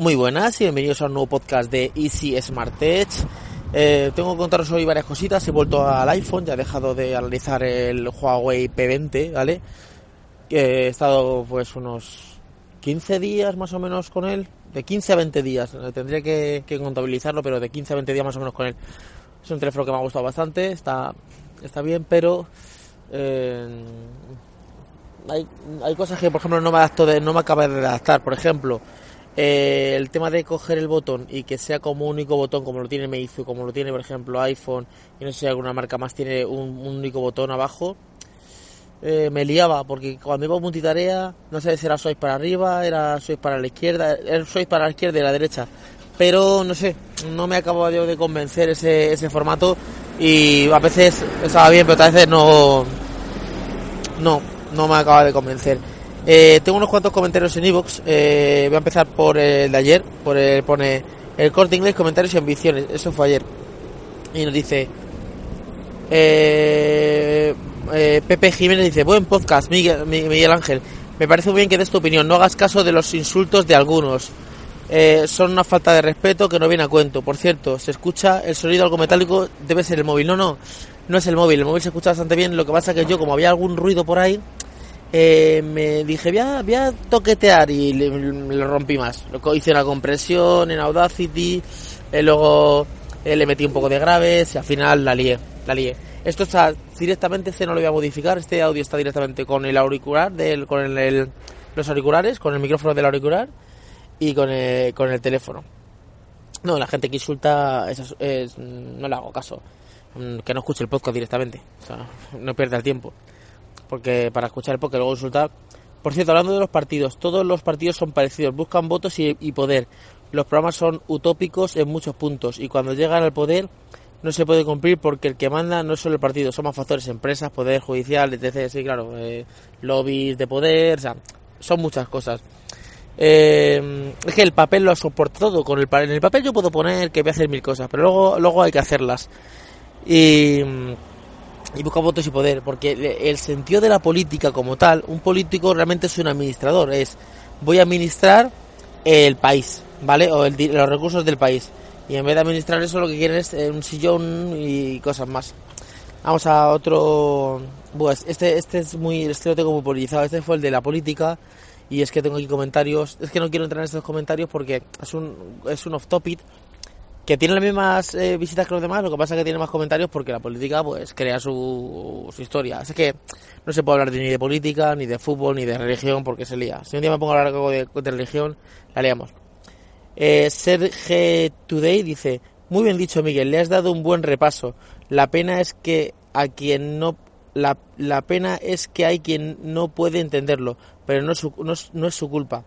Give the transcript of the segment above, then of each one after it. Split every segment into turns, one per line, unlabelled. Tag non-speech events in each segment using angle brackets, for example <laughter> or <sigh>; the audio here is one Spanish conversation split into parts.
Muy buenas y bienvenidos a un nuevo podcast de Easy Smart Tech. Eh, tengo que contaros hoy varias cositas. He vuelto al iPhone, ya he dejado de analizar el Huawei P20, ¿vale? he estado pues unos 15 días más o menos con él, de 15 a 20 días. Tendría que, contabilizarlo, pero de 15 a 20 días más o menos con él. Es un teléfono que me ha gustado bastante, está, está bien, pero eh, hay, hay cosas que por ejemplo no me adapto de, no me acaba de adaptar. Por ejemplo, eh, el tema de coger el botón y que sea como único botón, como lo tiene Meizu, como lo tiene por ejemplo iPhone, y no sé si alguna marca más tiene un, único botón abajo, eh, me liaba, porque cuando iba a multitarea, no sé si era sois para arriba, era sois para la izquierda, era sois para la izquierda y la derecha, pero no sé, no me acabo de convencer ese, ese formato y a veces estaba bien, pero a veces no, no, no me acaba de convencer. Eh, tengo unos cuantos comentarios en iVoox. Eh, voy a empezar por el de ayer. Por el, pone el corte inglés, comentarios y ambiciones. Eso fue ayer. Y nos dice. Eh, Pepe Jiménez dice: Buen podcast, Miguel, Miguel Ángel. Me parece muy bien que des tu opinión. No hagas caso de los insultos de algunos. son una falta de respeto que no viene a cuento. Por cierto, se escucha el sonido algo metálico, debe ser el móvil. No, no, no es el móvil. El móvil se escucha bastante bien. Lo que pasa que yo, como había algún ruido por ahí, eh, me dije, voy a, toquetear y lo rompí más. Hice una compresión en Audacity, eh, luego eh, le metí un poco de graves y al final la lié, la lié. Esto está directamente, este no lo voy a modificar, este audio está directamente con el auricular, del, con el, los auriculares, con el micrófono del auricular y con el, con el teléfono. No, la gente que insulta, no le hago caso. Mm, que no escuche el podcast directamente, o sea, no pierda el tiempo porque para escuchar el luego insultar. Por cierto, hablando de los partidos, todos los partidos son parecidos, buscan votos y, poder. Los programas son utópicos en muchos puntos y cuando llegan al poder no se puede cumplir porque el que manda no es solo el partido, son más factores, empresas, poder judicial, etc. Sí, claro, eh, lobbies de poder, o sea, son muchas cosas. Eh, es que el papel lo soporta todo. Con el, en el papel yo puedo poner que voy a hacer mil cosas, pero luego, luego hay que hacerlas. Y y busca votos y poder, porque el sentido de la política como tal, un político realmente es un administrador, es voy a administrar el país, ¿vale? O los recursos del país. Y en vez de administrar eso lo que quieren es eh, un sillón y cosas más. Vamos a otro... Pues este, este es muy... Este lo tengo muy politizado. Este fue el de la política. Y es que tengo aquí comentarios. Es que no quiero entrar en estos comentarios porque es un, es un off topic que tiene las mismas eh, visitas que los demás, lo que pasa es que tiene más comentarios porque la política pues crea su, su historia. Así que no se puede hablar ni de política, ni de fútbol, ni de religión porque se lía. Si un día me pongo a hablar algo de, religión, la leamos. Eh, Serge Today dice, muy bien dicho Miguel, le has dado un buen repaso. La pena es que a quien no... La, la pena es que hay quien no puede entenderlo, pero no no no es su culpa.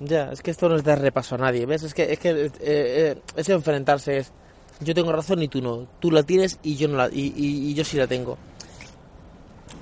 Ya, es que esto no es dar repaso a nadie, ¿ves? Es que, es que eh, eh, es enfrentarse, es yo tengo razón y tú no, tú la tienes y yo no la, y, y, yo sí la tengo.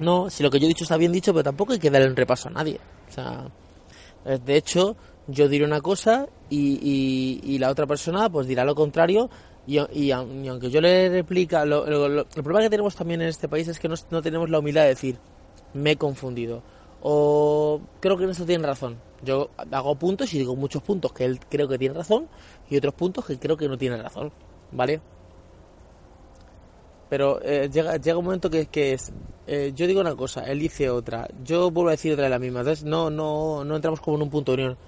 No, si lo que yo he dicho está bien dicho, pero tampoco hay que darle un repaso a nadie. O sea, eh, de hecho, yo diré una cosa y, y, la otra persona pues dirá lo contrario y, y, aunque yo le replica, lo, el problema que tenemos también en este país es que no, no tenemos la humildad de decir, me he confundido o creo que en eso tiene razón. Yo hago puntos y digo muchos puntos que él creo que tiene razón y otros puntos que creo que no tiene razón, ¿vale? Pero eh, llega, llega un momento que, que es, eh, yo digo una cosa, él dice otra, yo vuelvo a decir otra de la misma, entonces no, no, no entramos como en un punto de unión.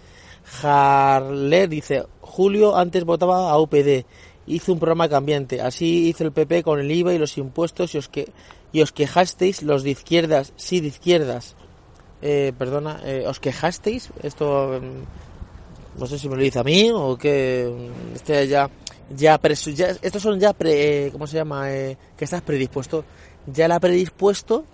Harler dice, Julio antes votaba a UPD, hizo un programa cambiante, así hizo el PP con el IVA y los impuestos y os, que, y os quejasteis los de izquierdas, sí de izquierdas, eh, perdona, eh, ¿os quejasteis? Esto, mm, no sé si me lo dice a mí o que mm, este ya, ya, ya estos son ya, pre, eh, ¿cómo se llama? Eh, que estás predispuesto. Ya la predispuesto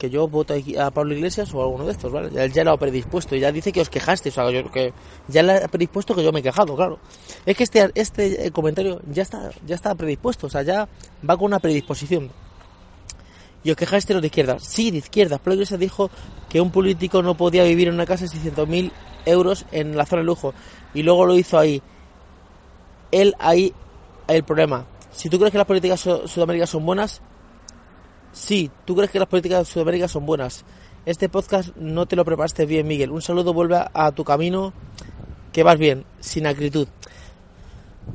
que yo voto a Pablo Iglesias o a alguno de estos, ¿vale? Ya, ya lo ha predispuesto y ya dice que os quejasteis, o sea, yo, que ya le ha predispuesto que yo me he quejado, claro. Es que este, este comentario ya está, ya está predispuesto, o sea, ya va con una predisposición. Y os quejaste los de izquierda. Sí, de izquierda. Pablo Iglesias dijo que un político no podía vivir en una casa de 600.000 euros en la zona de lujo. Y luego lo hizo ahí. Él ahí el problema. Si tú crees que las políticas de Sudamérica son buenas, sí, tú crees que las políticas de Sudamérica son buenas. Este podcast no te lo preparaste bien, Miguel. Un saludo, vuelve a tu camino. que vas bien, sin acritud.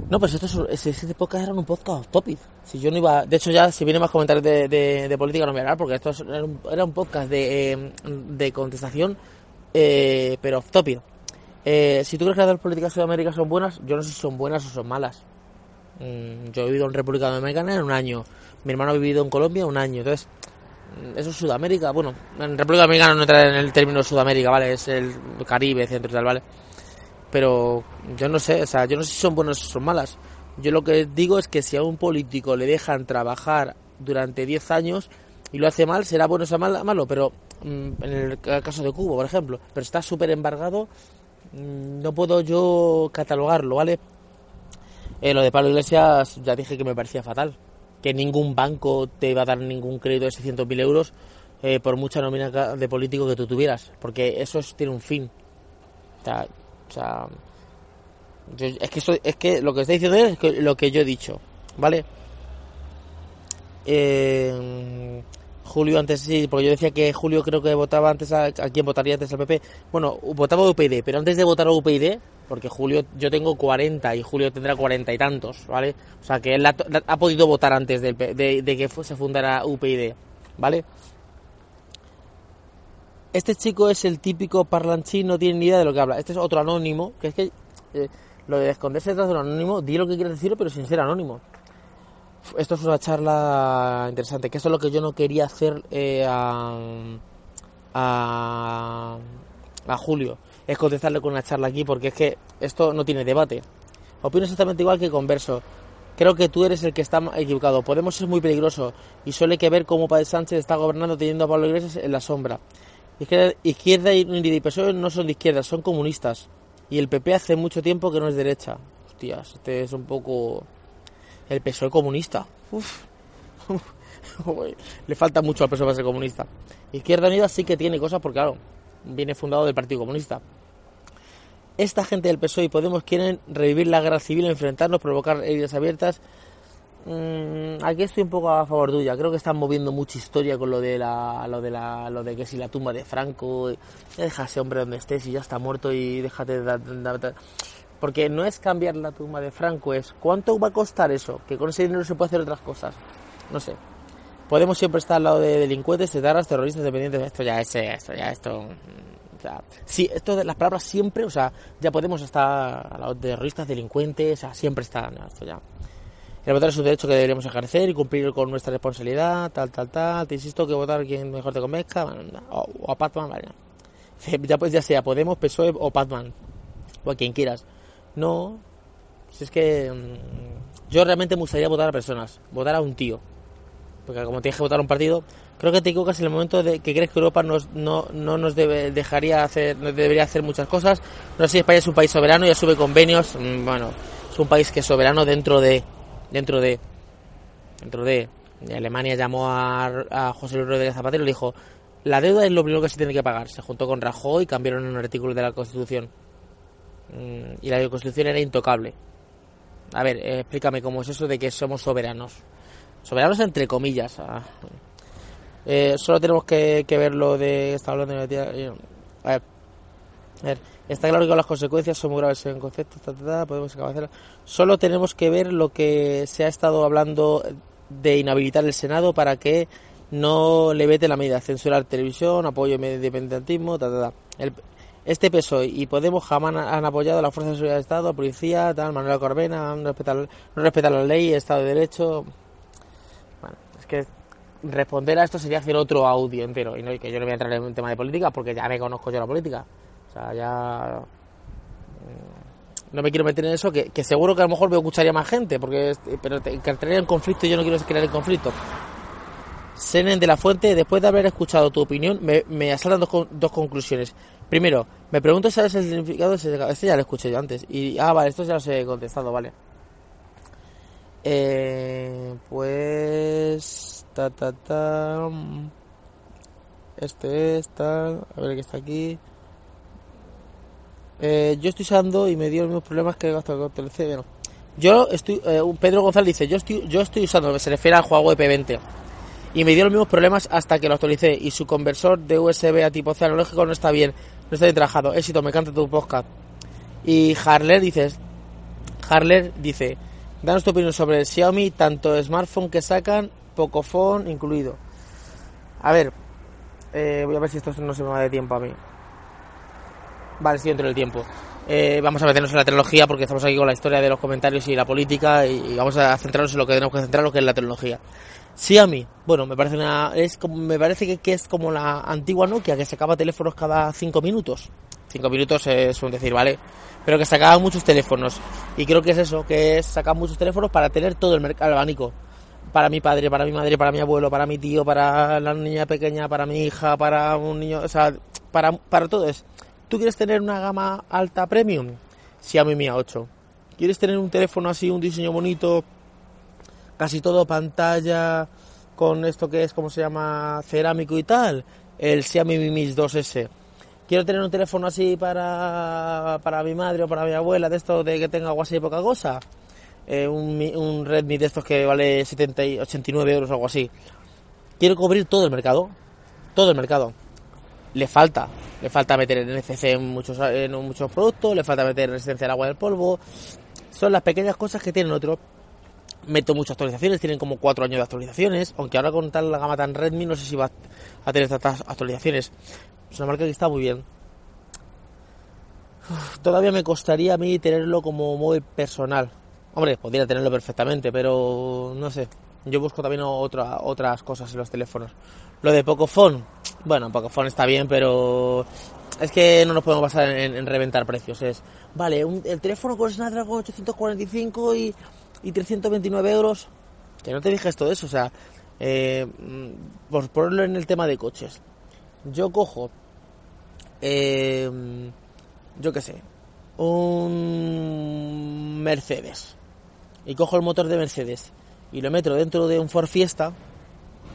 No, pues esto es, este podcast era un podcast topic. Si yo no iba, de hecho ya si viene más comentarios de, de, política no voy a porque esto era un, podcast de, eh, de contestación, eh, pero off topic. Eh, si tú crees que las políticas de Sudamérica son buenas, yo no sé si son buenas o son malas. Mm, yo he vivido en República Dominicana en un año, mi hermano ha vivido en Colombia un año, entonces mm, eso es Sudamérica, bueno, en República Dominicana no entra en el término Sudamérica, ¿vale? Es el Caribe, centro y tal, ¿vale? Pero yo no sé, o sea, yo no sé si son buenas o son malas. Yo lo que digo es que si a un político le dejan trabajar durante 10 años y lo hace mal, será bueno o sea malo, pero mm, en el caso de Cuba, por ejemplo, pero está súper embargado, mm, no puedo yo catalogarlo, ¿vale? Eh, lo de Pablo Iglesias ya dije que me parecía fatal, que ningún banco te iba a dar ningún crédito de 600.000 euros eh, por mucha nómina de político que tú tuvieras, porque eso tiene un fin. O sea, o sea, es que es que lo que está diciendo es lo que yo he dicho, ¿vale? Eh, Julio antes sí, porque yo decía que Julio creo que votaba antes a, a quién votaría antes al PP. Bueno, votaba a UPyD, pero antes de votar a UPyD, porque Julio yo tengo 40 y Julio tendrá 40 y tantos, ¿vale? O sea que él ha, podido votar antes de, de, de que se fundara UPyD, ¿vale? Este chico es el típico parlanchín, no tiene ni idea de lo que habla. Este es otro anónimo, que es que eh, lo de esconderse detrás de un anónimo, di lo que quieres decir, pero sin ser anónimo. Esto es una charla interesante, que eso es lo que yo no quería hacer eh, a, Julio, es contestarle con una charla aquí, porque es que esto no tiene debate. Opino exactamente igual que Converso. Creo que tú eres el que está equivocado. Podemos ser muy peligroso y suele que ver cómo Padre Sánchez está gobernando teniendo a Pablo Iglesias en la sombra. Izquierda, izquierda y PSOE no son de izquierda, son comunistas. Y el PP hace mucho tiempo que no es derecha. Hostias, este es un poco... El PSOE comunista. Uf. <laughs> Le falta mucho al PSOE para ser comunista. Izquierda Unida sí que tiene cosas porque, claro, viene fundado del Partido Comunista. Esta gente del PSOE y Podemos quieren revivir la guerra civil, enfrentarnos, provocar heridas abiertas Mm, aquí estoy un poco a favor tuya. Creo que están moviendo mucha historia con lo de la, lo de la, lo de que si la tumba de Franco, deja ese hombre donde estés y ya está muerto y déjate de, porque no es cambiar la tumba de Franco, es cuánto va a costar eso, que con ese dinero se puede hacer otras cosas. No sé. Podemos siempre estar al lado de delincuentes, etarras, terroristas, dependientes. Esto ya es, esto ya esto. O sea, sí, esto de las palabras siempre, o sea, ya podemos estar al lado de terroristas, delincuentes, o sea, siempre están, esto ya. El votar es un derecho que deberíamos ejercer y cumplir con nuestra responsabilidad, tal, tal, tal. Te insisto que votar quien mejor te convenzca, o, a Patman, vale. <laughs> Ya, pues ya sea Podemos, PSOE o Patman, o a quien quieras. No, si es que mm, yo realmente me gustaría votar a personas, votar a un tío. Porque como tienes que votar a un partido, creo que te equivocas en el momento de que crees que Europa nos, no, no nos debe, dejaría hacer, no debería hacer muchas cosas. No sé si España es un país soberano, ya sube convenios, mm, bueno, es un país que es soberano dentro de dentro de dentro de Alemania llamó a, José Luis Rodríguez Zapatero y le dijo la deuda es lo primero que se tiene que pagar. Se juntó con Rajoy y cambiaron un artículo de la Constitución. Mm, y la Constitución era intocable. A ver, eh, explícame cómo es eso de que somos soberanos. Soberanos entre comillas. Ah. Eh, solo tenemos que, ver lo de... Está hablando de... Eh, a ver. A ver. Está claro que las consecuencias son muy graves en conceptos, podemos acabar Solo tenemos que ver lo que se ha estado hablando de inhabilitar el Senado para que no le vete la medida, censurar televisión, apoyo independentismo, ta, este PSOE y Podemos jamás han apoyado a las fuerzas de seguridad del Estado, policía, tal, Manuel Corbena, no respetar, no respetar la ley, Estado de Derecho. Bueno, es que responder a esto sería hacer otro audio entero y no que yo no voy a entrar en un tema de política porque ya me conozco yo la política ya mm, no me quiero meter en eso, que, seguro que a lo mejor me escucharía más gente, porque pero entraría en conflicto y yo no quiero crear el conflicto. Senen de la Fuente, después de haber escuchado tu opinión, me, me asaltan dos, dos conclusiones. Primero, me pregunto si sabes el significado de ese... Este ya lo escuché yo antes. Y, ah, vale, esto ya lo he contestado, vale. Eh, pues... Ta, ta, ta... Este es tal... A ver qué está aquí... Eh, yo estoy usando y me dio los mismos problemas que con TLC. Bueno, yo estoy, eh, Pedro González dice, yo estoy, yo estoy usando, se refiere al de P20. Y me dio los mismos problemas hasta que lo actualicé. Y su conversor de USB a tipo C analógico no está bien, no está bien trabajado. Éxito, me encanta tu podcast. Y Harler dices, Harler dice, danos tu opinión sobre el Xiaomi, tanto smartphone que sacan, Pocophone incluido. A ver, eh, voy a ver si esto no se me va de tiempo a mí. Vale, estoy dentro del tiempo. Eh, vamos a meternos en la tecnología porque estamos aquí con la historia de los comentarios y la política y, vamos a centrarnos en lo que tenemos que centrar, lo que es la tecnología. Xiaomi, bueno, me parece una, es como, me parece que, es como la antigua Nokia que sacaba teléfonos cada 5 minutos. 5 minutos es un decir, ¿vale? Pero que sacaba muchos teléfonos. Y creo que es eso, que es sacar muchos teléfonos para tener todo el mercado abanico. Para mi padre, para mi madre, para mi abuelo, para mi tío, para la niña pequeña, para mi hija, para un niño, o sea, para, para todo eso. ¿Tú quieres tener una gama alta premium? Xiaomi Mi A8. ¿Quieres tener un teléfono así, un diseño bonito, casi todo pantalla, con esto que es, como se llama, cerámico y tal? El Xiaomi Mi Mix 2S. Quiero tener un teléfono así para, para mi madre o para mi abuela, de esto de que tenga algo así de poca cosa. Eh, un, un Redmi de estos que vale 70 y 89 euros o algo así. Quiero cubrir todo el mercado. Todo el mercado le falta. Le falta meter NFC en muchos, en muchos productos, le falta meter resistencia al agua del polvo. Son las pequeñas cosas que tienen otros. Meto muchas actualizaciones, tienen como cuatro años de actualizaciones, aunque ahora con tal la gama tan Redmi no sé si va a tener tantas actualizaciones. Es una marca que está muy bien. todavía me costaría a mí tenerlo como móvil personal. Hombre, podría tenerlo perfectamente, pero no sé. Yo busco también otra, otras cosas en los teléfonos. Lo de Pocophone, bueno, Pocophone está bien, pero es que no nos podemos basar en, reventar precios. Es, vale, el teléfono con Snapdragon 845 y, y 329 euros. Que no te dijes todo eso, o sea, eh, por ponerlo en el tema de coches. Yo cojo, eh, yo qué sé, un Mercedes. Y cojo el motor de Mercedes y lo meto dentro de un Ford Fiesta,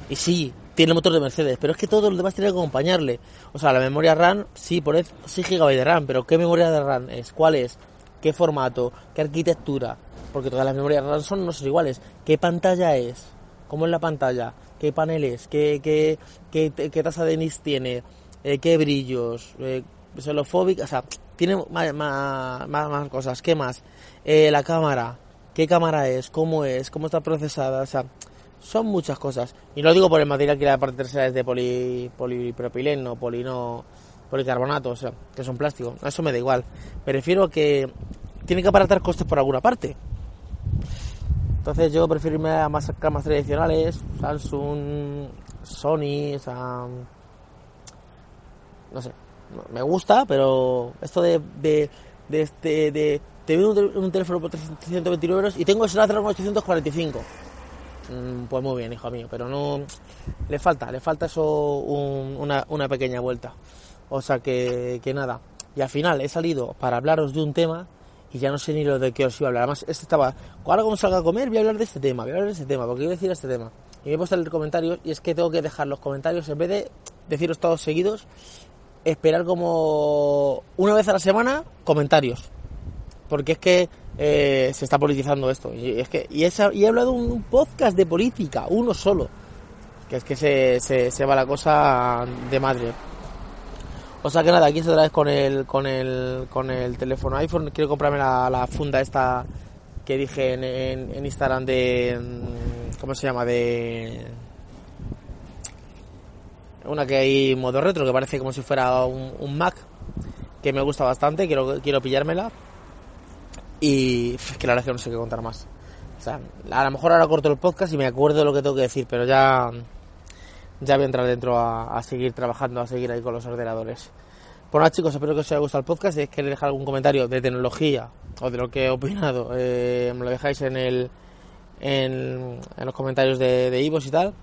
y sí, tiene el motor de Mercedes, pero es que todo lo demás tiene que acompañarle. O sea, la memoria RAM, sí, por 6 GB de RAM, pero ¿qué memoria de RAM es? ¿Cuál es? ¿Qué formato? ¿Qué arquitectura? Porque todas las memorias RAM son no son iguales. ¿Qué pantalla es? ¿Cómo es la pantalla? ¿Qué paneles? ¿Qué, qué, qué, tasa de nits tiene? Eh, ¿Qué brillos? Eh, O sea, tiene más, más, más, cosas. ¿Qué más? Eh, la cámara qué cámara es, cómo es, cómo está procesada, o sea, son muchas cosas. Y no digo por el material que la parte trasera es de poli, polipropileno, polino, policarbonato, o sea, que son plásticos, eso me da igual. Me refiero que tiene que aparatar costes por alguna parte. Entonces yo prefiero irme a más camas tradicionales, Samsung, Sony, o sea, no sé, me gusta, pero esto de, de, de, este, de te veo un, teléfono por 329 euros y tengo el Snapdragon 845. Mm, pues muy bien, hijo mío, pero no. Le falta, le falta eso una, una, pequeña vuelta. O sea que, que nada. Y al final he salido para hablaros de un tema y ya no sé ni lo de qué os iba a hablar. Además, este estaba. Ahora, como salga a comer, voy a hablar de este tema, voy a hablar de este tema, porque quiero decir este tema. Y me he puesto a leer comentarios y es que tengo que dejar los comentarios en vez de deciros todos seguidos, esperar como una vez a la semana comentarios porque es que eh, se está politizando esto. Y es que y, he hablado de un podcast de política, uno solo, que es que se, va la cosa de madre. O sea que nada, aquí otra vez con el, con el, con el teléfono iPhone. Quiero comprarme la, funda esta que dije en, Instagram de... Mm, ¿Cómo se llama? De... Una que hay modo retro, que parece como si fuera un, un Mac, que me gusta bastante, quiero, quiero pillármela y es que la verdad es que no sé qué contar más. O sea, a lo mejor ahora corto el podcast y me acuerdo de lo que tengo que decir, pero ya, ya voy a entrar dentro a, seguir trabajando, a seguir ahí con los ordenadores. Nada chicos, espero que os haya gustado el podcast. Si queréis dejar algún comentario de tecnología o de lo que he opinado, eh, me lo dejáis en el en, los comentarios de Ivos y tal.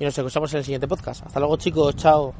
Y nos escuchamos en el siguiente podcast. Hasta luego chicos, chao.